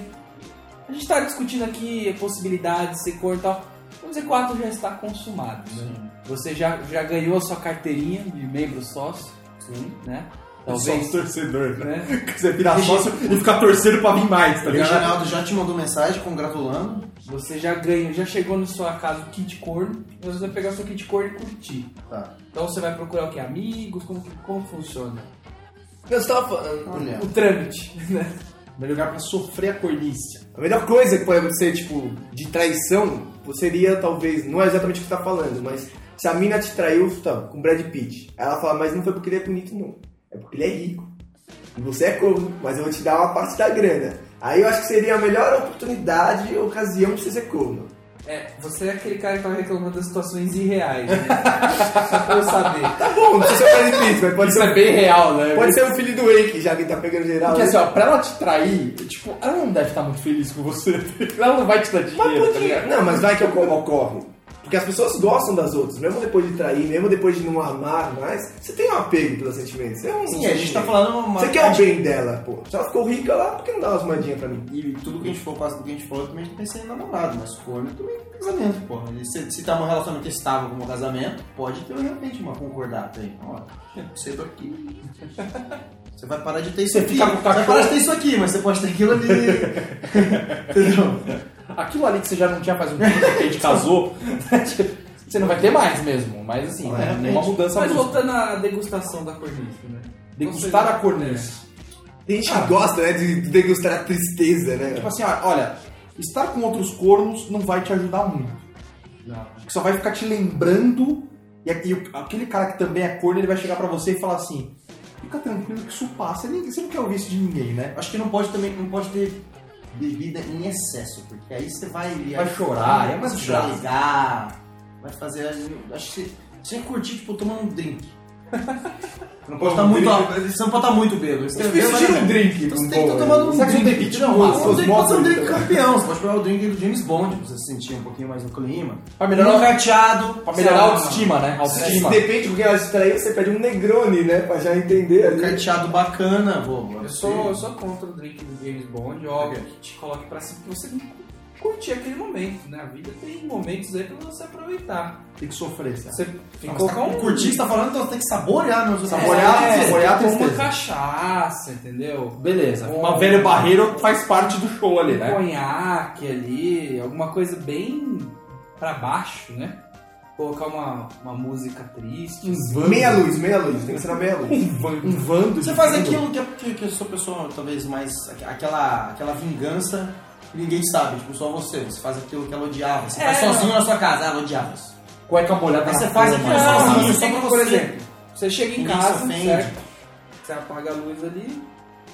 a gente está discutindo aqui a possibilidade de ser corno e tal. O Z4 já está consumado, né? Você já, já ganhou a sua carteirinha de membro sócio, né? Talvez, Só torcedor, né? né? Você virar sócio e ficar torcendo pra vir mais, tá O ligado? Reginaldo já te mandou mensagem congratulando. Você já ganhou, já chegou na sua casa o kit corno, e você vai pegar o seu kit corno e curtir. Tá. Então você vai procurar o que? Amigos? Como, que- como funciona? Eu estava falando. Olha. O trâmite, né? Melhor lugar pra sofrer a cornícia. A melhor coisa que pode acontecer, tipo, de traição, seria talvez, não é exatamente o que você tá falando, mas se a mina te traiu tá, com Brad Pitt, aí ela fala, mas não foi porque ele é bonito, não. É porque ele é rico. E você é corno, mas eu vou te dar uma parte da grana. Aí eu acho que seria a melhor oportunidade e ocasião pra você ser corno. É, você é aquele cara que tava reclamando das situações irreais, né? Só pra eu saber. Tá bom, não precisa ser o Brad Pitt, mas pode Isso ser, é bem real, né? pode ser o filho do Wake, já que tá pegando geral. Porque né? assim, ó, pra ela te trair, tipo, ela não deve estar muito feliz com você. Ela não vai te dar Mas dinheiro, por tá ligado? Não, mas vai que ocorre. Porque as pessoas gostam das outras, mesmo depois de trair, mesmo depois de não amar mais, você tem um apego pelos sentimentos. Você é um Sim, a gente tá falando uma Você quer o bem dela, pô. Se ela ficou rica lá, por que não dá umas moedinhas pra mim? E tudo que a gente falou, quase tudo que a gente falou, eu também pensei em namorado, mas corno também tem casamento, pô. Se, se tá num relacionamento estável como um casamento, pode ter de repente uma concordata aí. Ó, cedo aqui. Você vai parar de ter isso Você aqui. fica com Você vai parar de ter isso aqui, mas você pode ter aquilo ali. Entendeu? Aquilo ali que você já não tinha faz um tempo que a gente casou, você não vai ter mais mesmo. Mas assim, É, né? Nenhuma mudança Mas brusca. voltando à degustação da cornice, né? Degustar a cornice. Tem gente que gosta, né, de de degustar a tristeza, né? Tipo assim, ó, olha, estar com outros cornos não vai te ajudar muito. Não. Só vai ficar te lembrando. E, e aquele cara que também é corno, ele vai chegar pra você e falar assim: fica tranquilo que isso passa. Você não quer ouvir isso de ninguém, né? Acho que não pode também, não pode ter bebida em excesso, porque aí você vai. Vai chorar, é vai mais vai fazer. Acho que você, ia curtir, tipo, tomando um drink. Você não pode estar muito. Você não pode estar muito bêbado. Você Difícil de um drink. Então você tem que estar tomando um que drink. um drink Não, Osmose, drink pode ser um drink campeão. Você pode pegar o drink do James Bond pra você se sentir um pouquinho mais no clima. Pra melhorar- um carteado. Pra melhorar a autoestima, né? Autoestima. depende porque ela te traiu, você pede um Negroni, né? Pra já entender Um ali. carteado bacana, vou. Eu sou, eu sou contra o drink do James Bond, óbvio, que te coloque pra cima, pra você curtir aquele momento, né? A vida tem momentos aí pra você aproveitar. Tem que sofrer, certo? Você tem que Não, colocar você tá um... curtir, você tá falando, então você tem que saborear. Não, Saborear, é, saborear a tem tristeza. cachaça, entendeu? Beleza. Um- Uma velha barreira faz parte do show ali, Um né? conhaque ali, alguma coisa bem pra baixo, né? Colocar uma, uma música triste. assim. Meia luz, meia luz. Tem que ser na meia luz. Um vando. Você de faz vando. aquilo que, que, que a sua pessoa, talvez mais. aqu- aquela, aquela vingança ninguém sabe, tipo, só você. Você faz aquilo que ela odiava. Você É, faz sozinho não. na sua casa, ela odiava isso. Cueca molhada Aí você faz aquilo sozinho, só pra você. por exemplo, você chega em Ninguém casa, certo? Você apaga a luz ali,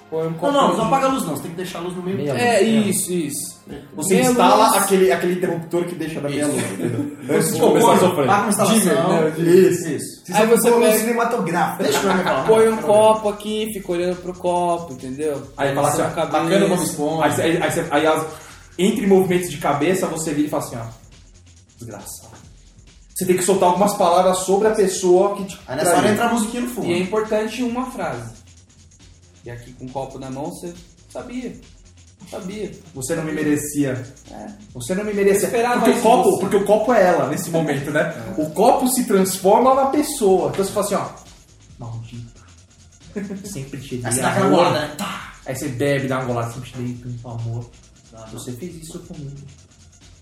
põe um Não, copo não, de- não apaga a luz não, você tem que deixar a luz no meio. Meia É, luz. isso, isso. Você Meia instala luz. aquele, aquele interruptor que deixa da meia luz, entendeu? Antes de começar a sofrer. Paga uma instalação. Dimmer, né? Isso, isso. Aí você você pega- cinematográfico. Deixa pra mim falar. Põe um copo aqui, fica olhando pro copo, entendeu? Aí fala assim, ó, cabeça. bacana o Bob Esponja. Aí, você- aí, aí, você- aí as- entre movimentos de cabeça, você vira e fala assim, ó. Desgraçado. Você tem que soltar algumas palavras sobre a pessoa que te Aí nessa traiu. hora entra a musiquinha no fundo. E é importante uma frase. E aqui com o copo na mão, você sabia. Sabia. Você não me merecia. É. Você não me merecia. Eu esperava Porque o, copo, você. porque o copo é ela nesse momento, né? O copo se transforma na pessoa. Então você fala assim, ó. Maldito. Sempre te Aí dei você dá amor. bolada, né? Tá. Aí você bebe, dá uma golada, sempre te dei tanto amor. Você fez isso comigo.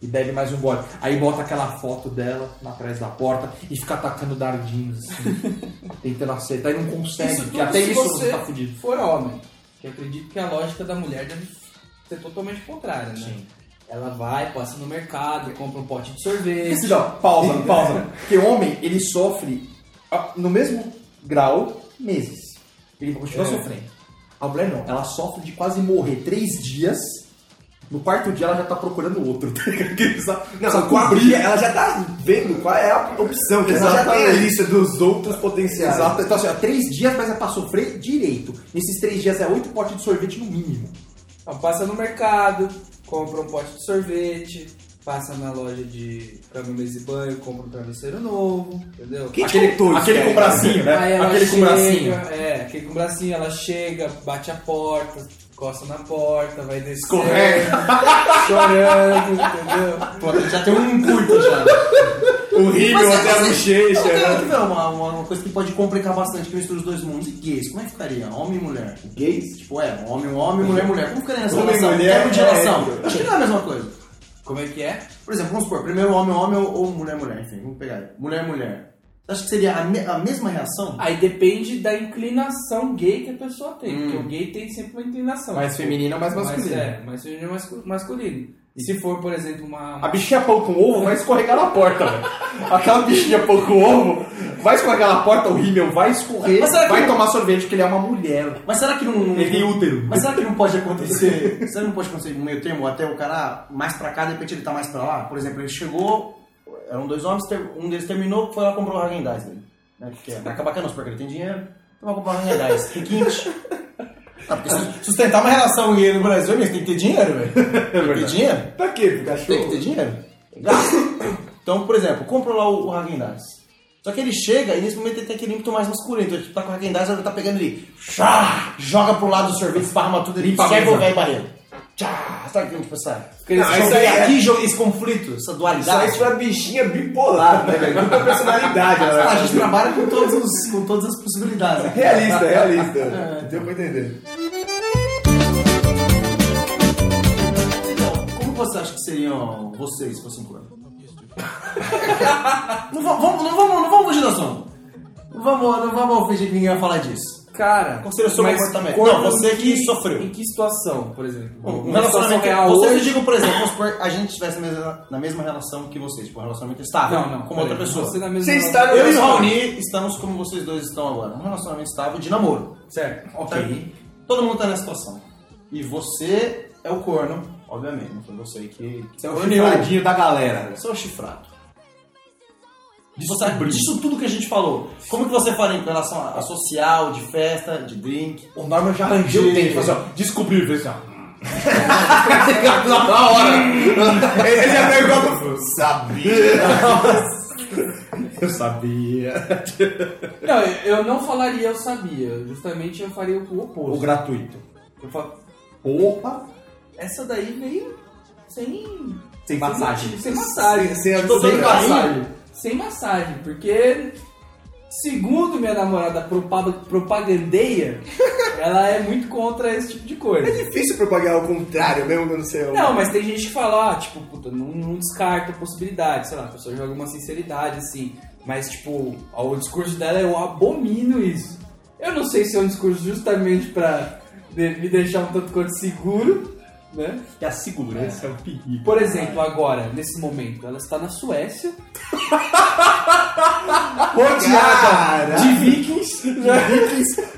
E bebe mais um gole. Aí bota aquela foto dela na trás da porta e fica atacando dardinhos, assim, tentando acertar e não consegue, Isso porque até isso você tá fudido. for homem. Que eu acredito que a lógica da mulher deve ser totalmente contrária, né? Sim. Ela vai, passa no mercado, compra um pote de sorvete. Pausa, pausa. Porque o homem, ele sofre no mesmo grau meses. Ele continua É. sofrendo. A mulher não, ela sofre de quase morrer três dias. No quarto dia ela já tá procurando outro. tá Não, só no quarto cobrir. dia ela já tá vendo qual é a opção, que ela já tem a lista dos outros potenciais. Exato. Então, assim, ó, três dias, mas é pra sofrer direito. Nesses três dias é oito potes de sorvete no mínimo. Então, passa no mercado, compra um pote de sorvete, passa na loja de mesa e banho, compra um travesseiro novo, entendeu? Quem aquele contou isso, aquele com bracinho, né? Aí ela Aquele com chega, bracinho. É, aquele com bracinho, ela chega, bate a porta, encosta na porta, vai descer. Chorando, entendeu? Pô, já tem um curto já. O rímel Mas, até a mas, bochecha, né? uma, uma, coisa que pode complicar bastante, que mistura os dois mundos. E gays, como é que ficaria? Homem e mulher? Gays? Tipo, é, homem, homem, mulher, mulher. Como ficaria nessa Homem e relação? mulher Termo de é relação. hétero. Acho que não é a mesma coisa. Como é que é? Por exemplo, vamos supor, primeiro homem, homem ou, ou mulher, mulher, enfim, vamos pegar. Mulher, mulher. Você acha que seria a, me- a mesma reação? Aí depende da inclinação gay que a pessoa tem, Hum. porque o gay tem sempre uma inclinação. Mais feminino ou mais masculino? Mas, é, mais feminino ou mascu- masculino. E se for, por exemplo, uma... A bichinha pão com ovo vai escorregar na porta, velho. Aquela bichinha pão com ovo vai escorregar na porta, o rímel vai escorrer, vai não- tomar sorvete porque ele é uma mulher. Mas será que não. não- Ele tem útero. Mas será que não pode acontecer? será que não pode acontecer no meio termo? Até o cara mais pra cá, de repente ele tá mais pra lá? Por exemplo, ele chegou, eram dois homens, um deles terminou, foi lá e comprou o Hagen Dazs dele. Né? Porque vai acabar canoso, porque ele tem dinheiro, então vai comprar o Hagen Dazs. Requinte. Ah, sustentar uma relação gay no Brasil, amigo, tem que ter dinheiro, velho. Tem que ter dinheiro? Pra quê? Pro Tem que cachorro? ter dinheiro. Então, por exemplo, compra lá o, o Hagen Dazs. Só que ele chega e nesse momento ele tem aquele ímpeto mais masculino. Então ele tá com o Hagen Dazs, ele tá pegando ele, joga pro lado do sorvete, esparrama tudo, ele Limpa a quebra mesa. o velho barreiro. Tchá, sabe o que tipo. Porque eles Não, isso aí é- aqui joguei esse conflito, essa dualidade. isso é uma bichinha bipolar, né, velho? Muita personalidade. Ah, a gente trabalha com, todos os, com todas as possibilidades. aqui. Realista, realista. Deu pra entender. Então, como você acha que seriam vocês se fossem corno? não, va- vamos, não, vamos, não vamos fugir do assunto. Não vamos, não vamos fingir que ninguém vai falar disso. Cara, Qual seria o seu comportamento? Não, você em que sofreu. Em que situação, por exemplo? Um Uma situação relacionamento real Vocês, eu hoje... digo, por exemplo, vamos supor, a gente estivesse na mesma, na mesma relação que vocês, tipo, um relacionamento estável Não, não. com outra peraí, pessoa. Você na mesma Você está Eu e. Raoni estamos como vocês dois estão agora. Um relacionamento estável de namoro. Certo. Ok. Todo mundo tá nessa situação. E você é o corno, obviamente. Não foi você que. Você é o corneou. chifradinho da galera. Você é o chifrado. Disso, disso tudo que a gente falou. Como que você faria em relação a, a social, de festa, de drink? O Norman já arranjou o dente, assim, ó, descobriu, fez assim, ó. Na hora. Ele já pegou pro... Sabia. Eu sabia. Não, eu eu não falaria eu sabia. Justamente eu faria o oposto. O gratuito. Eu falo, Opa. essa daí veio sem... Sem massagem. Sem massagem. Sem a Tô dando sem carinho. massagem. Sem massagem, porque... Segundo minha namorada propa- propagandeia, ela é muito contra esse tipo de coisa. É difícil propagar ao contrário, mesmo quando você... é Não, mas tem gente que fala, ah, tipo, puta, não, não descarta a possibilidade, sei lá, a pessoa joga uma sinceridade, assim. Mas, tipo, o discurso dela, eu abomino isso. Eu não sei se é um discurso justamente pra me deixar um tanto quanto seguro, né? E a segurança é, um perigo. Por exemplo, agora, nesse momento, ela está na Suécia, rodeada de vikings, né?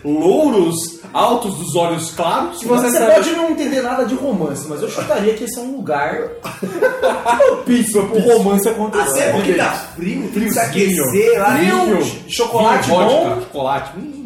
Louros altos dos olhos claros. Você Você pode não entender nada de romance, mas eu chutaria que esse é um lugar propício pro romance acontecer. Assim é porque tá frio, que se aquecer lá. Frio, chocolate vodka, bom, chocolate. Hum,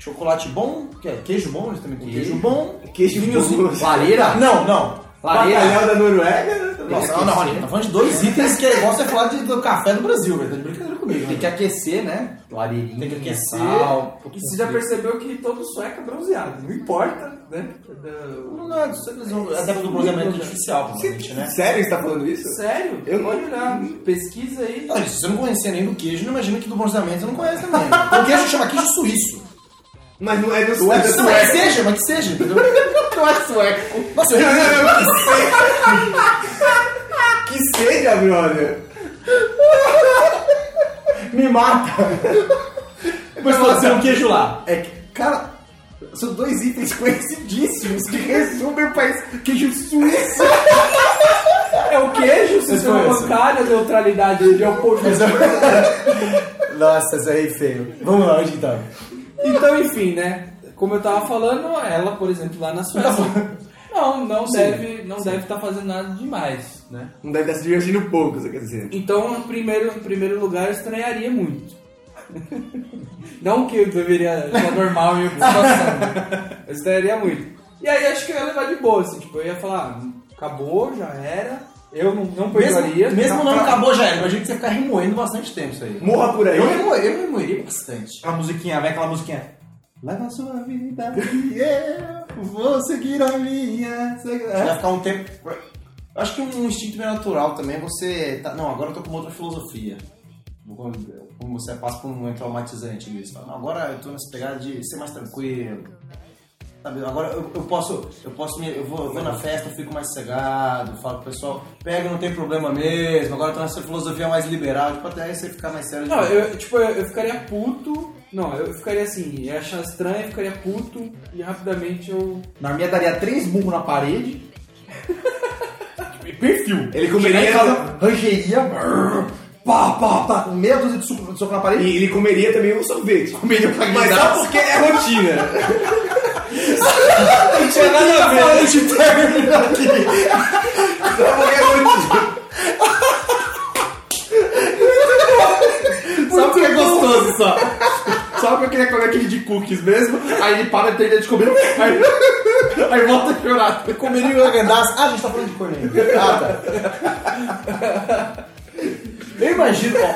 chocolate bom, que é queijo bom, eles também têm Queijo. queijo bom, Queijo vinhozinho. bom. Lareira? Não, não. Lareira. Bacalhau da Noruega. né? Nossa, não, não, tá falando de dois itens que é igual você falar de, do café do Brasil, velho. Tá de brincadeira comigo. Tem que aquecer, né? Lareirinha, Tem que aquecer. sal. E você já percebeu que todo sueco é bronzeado, não importa, né? Não, não, isso é até do bronzeamento artificial, provavelmente, né? Sério você tá falando isso? Sério? Eu Pode não- olhar, pesquisa aí. Olha, se você não conhecia nem do queijo, não imagina que do bronzeamento você não conhece também. O queijo chama queijo suíço. Mas não é do Não, é não, mas que seja, mas que seja, entendeu? Não é sueco. Nossa, eu Que Veja, brother. Me mata! Depois fazer um queijo lá. É que, cara, são dois itens conhecidíssimos que resumem o país. Queijo suíço. É o queijo, sistema bancário, neutralidade de oposto. Nossa, essa aí é feio. Vamos lá, onde que tá? Então, enfim, né? Como eu tava falando, ela, por exemplo, lá na Suécia. Não, não deve não deve estar fazendo nada demais, né? Não deve estar se divertindo pouco, você quer dizer. Então, em primeiro, em primeiro lugar, eu estranharia muito. Não que eu deveria ser normal em minha situação. Eu estranharia muito. E aí acho que eu ia levar de boa, assim, tipo, eu ia falar, "Hum, acabou, já era. Eu não, não perdoaria. Mesmo, mesmo não acabou já era. Imagina que você ficar remoendo bastante tempo isso aí. Morra por aí. Eu, remo, eu remoeria bastante. A musiquinha, vem aquela musiquinha. Leva a sua vida, eu vou seguir a minha. Você vai ficar um tempo. Eu Acho que um instinto meio natural também é você. Tá, não, agora eu tô com uma outra filosofia. Como você passa por um momento traumatizante disso. Agora eu tô nessa pegada de ser mais tranquilo. Sabe, agora eu, eu posso. Eu posso me, eu, vou, eu vou na festa, eu fico mais sossegado, falo pro pessoal, pega, não tem problema mesmo, agora eu tô nessa filosofia mais liberal, tipo, até aí você ficar mais sério. Não, eu, tipo, eu, eu ficaria puto. Não, eu ficaria assim, ia achar estranho, ficaria puto e rapidamente eu. Na minha daria três burros na parede. Perfil. Ele comeria. em casa, rangeria. brrr, Pá, pá, pá, com meia dúzia de soco, de soco na parede. E ele comeria também um sorvete. Comeria pra Mas só porque é rotina. Não tinha nada a ver. de término aqui. Só porque é rotina. Só porque é gostoso só. Só porque eu queria comer aquele de cookies mesmo. Aí ele para de ter de comer. Aí, aí volta a chorar. Comeria o Agandaço. Ah, a gente tá falando de corneiro. Ah, tá. Eu imagino, ó.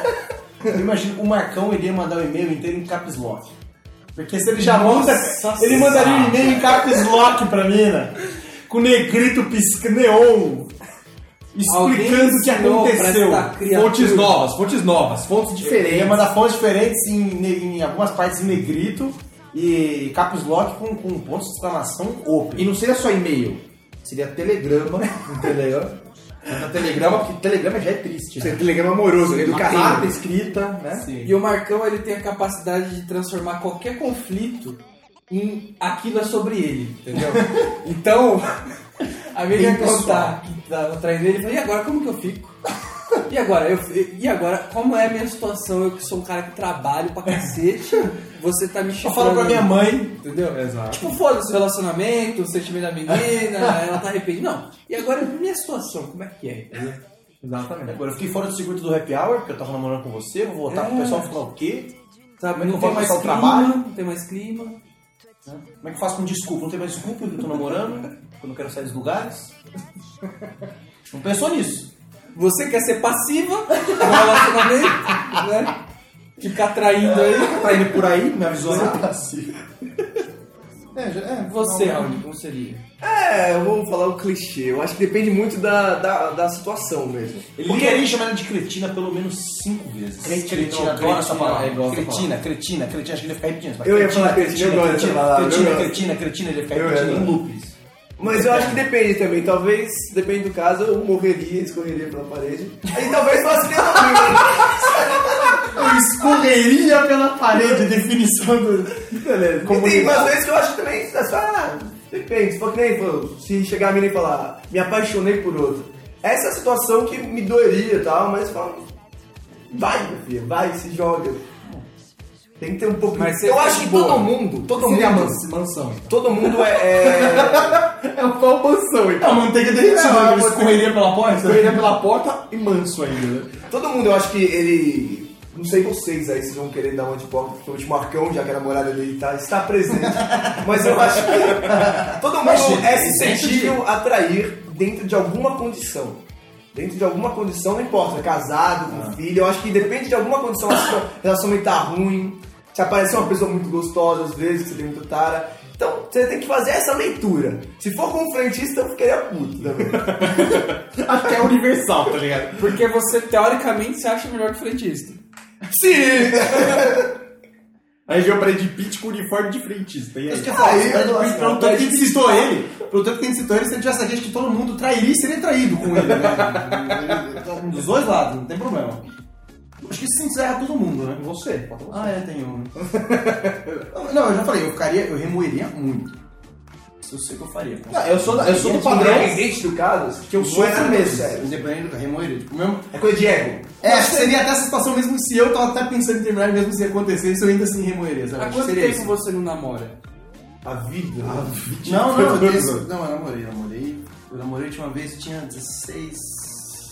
Eu imagino o Marcão iria mandar o e-mail inteiro em caps lock. Porque se ele já manda. Ele mandaria um e-mail em caps lock pra mina. Com negrito pisca neon. Explicando o que aconteceu. Fontes novas, fontes novas, fontes Ele ia diferentes. mandar fontes diferentes em, em algumas partes em negrito e caps lock com, com pontos de exclamação open. E não seria só e-mail, seria telegrama. Um telegrama. Manda telegrama, porque telegrama já é triste. Né? é telegrama amoroso, né? Do Uma carrinho. carta escrita, né? Sim. E o Marcão ele tem a capacidade de transformar qualquer conflito em aquilo é sobre ele, entendeu? então, a minha ia Bem pessoal. contar que tava traindo ele, e agora como que eu fico? E agora? Eu, e agora, como é a minha situação? Eu que sou um cara que trabalho pra cacete, você tá me Eu chifrando. falo pra minha mãe. Entendeu? Exato. Tipo, foda-se o relacionamento, o sentimento da menina, ela tá arrependida. Não. E agora, minha situação, como é que é? Entendeu? Exatamente. Agora eu fiquei fora do circuito do happy hour, porque eu tava namorando com você, vou voltar pro É. pessoal falar o quê? Sabe, Como é que não eu tem vou mais clima, trabalho? não tem mais clima. Como é que eu faço com desculpa? Não tem mais desculpa que eu tô namorando, quando eu quero sair dos lugares. Não pensou nisso. Você quer ser passiva no relacionamento, né? Ficar traindo aí. Tá indo por aí, me avisou. né? É, já, é, Você, Aldi, como seria? É, eu vou falar o clichê. Eu acho que depende muito da, da, da situação mesmo. Ele ligaria chamando ela de cretina pelo menos cinco vezes. Cretina, cretina, adoro essa cretina, palavra. é, cretina, cretina, cretina, acho que ele ia ficar repetindo. Eu ia falar cretina, cretina, gosto. cretina, cretina, ele ficar Eu repetindo ia. em loops. Mas eu acho que depende também. Talvez, depende do caso, eu morreria, escorreria pela parede. Aí talvez fosse que eu escorreria pela parede, definição do... Beleza. Como e tem umas vezes que eu acho que também, só, ah, depende. Se for que nem se chegar a mim e falar, me apaixonei por outro. Essa é a situação que me doeria e tal, mas fala, vai, meu filho, vai, se joga. Tem que ter um pouco Mas Eu acho que boa. todo mundo, todo mundo, mans- mansão. todo mundo é, é- É uma mansão, então. A manteiga derretida, ele você- escorreria pela porta. Escorreria pela porta e manso ainda, né? Todo mundo, eu acho que ele. Não sei vocês aí, vocês vão querer dar uma de porta, principalmente o Marcão, já que a namorada dele tá, está presente. Mas eu acho que todo mundo é ele sente suscetível a trair dentro de alguma condição. Dentro de alguma condição, não importa, casado, com filho, eu acho que depende de alguma condição, se o relacionamento tá ruim, se aparecer uma pessoa muito gostosa às vezes, que você tem muito tara. Então, você tem que fazer essa leitura. Se for com um frentista, eu ficaria puto também. Acho que é universal, tá ligado? Porque você, teoricamente, se acha melhor que o frentista. Sim! Aí o Brad Pitt com uniforme de frentista. E aí? Isso que eu eu gosto, pelo tanto que a gente citou ele, pelo tanto que a gente citou ele, se ele tivesse aqui, acho que todo mundo trairia e seria traído com ele, né? Dos dois lados, não tem problema. Acho que isso se encerra todo mundo, né? Você, pode Ah, é, tem um. Não, eu já falei, eu ficaria, eu remoeria muito. Isso eu sei que eu faria. Não, eu sou, da- eu sou do padrão Independente do caso, que eu não sofro é nada mesmo. sério. Independente do remoeria. Tipo, mesmo. É coisa de ego. É, acho que seria até essa situação mesmo se eu tava até pensando em terminar, mesmo se acontecesse, eu ainda assim remoeria, sabe? Há quanto seria tempo isso. você não namora? A vida. Não, não, eu não, eu namorei, eu namorei. Eu namorei a última vez, eu tinha 16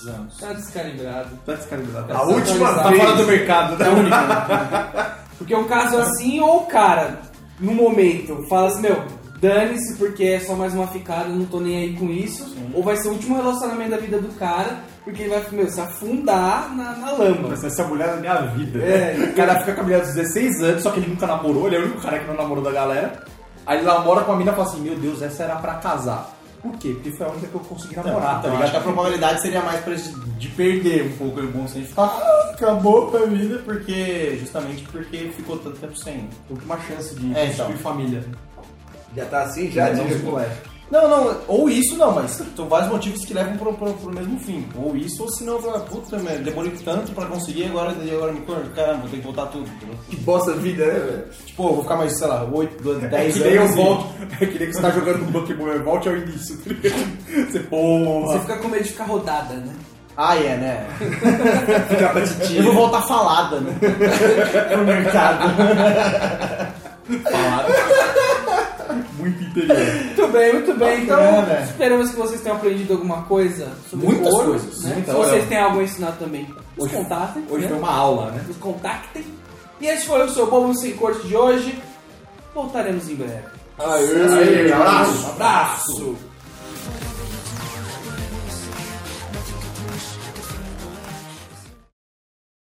anos. Tá descalibrado. Tá descalibrado. A última Tá vez. fora do mercado, né? É única. né? Porque um caso assim, ou o cara, no momento, fala assim, meu, dane-se porque é só mais uma ficada, não tô nem aí com isso. Ou vai ser o último relacionamento da vida do cara, porque ele vai, meu, se afundar na, na lama. Mas essa mulher é da minha vida. É. O cara fica com a mulher dos 16 anos, só que ele nunca namorou, ele é o único cara que não namorou da galera. Aí ele namora com a mina e fala assim, meu Deus, essa era pra casar. Por quê? Porque foi a única que eu consegui namorar, Então, tá acho que a ligado? probabilidade seria mais pra de, de perder um pouco o bom senso. Ficar, ah, acabou a vida, porque. Justamente porque ficou tanto tempo sem. Uma chance de É, então. família. Já tá assim, já Não, diga. Não. Não, ou isso não, mas são vários motivos que levam pro, pro, pro mesmo fim. Ou isso, ou se não, puta, merda, demorei tanto pra conseguir, agora, e agora me corro, caramba, vou ter que voltar tudo. Que bosta vida, né, velho? Tipo, eu vou ficar mais, sei lá, 8, 10 É anos. que nem eu e- volto. É que nem que você tá jogando Pokémon, eu volte ao início. tá ligado? Você, Você porra. fica com medo de ficar rodada, né? Ah, é, né? Ficar pra titia. Eu vou voltar falada, né? Pro mercado. Muito interior. Muito bem, muito bem. Então, Bacana, velho. esperamos que vocês tenham aprendido alguma coisa sobre Muitas coisas, Né? muita, Se vocês têm algo a ensinar também, nos Hoje- contatem. Hoje né? foi uma aula, né? Nos contactem. E esse foi o seu Bobo Sem Corte de hoje. Voltaremos em breve. Aê, abraço. Um abraço.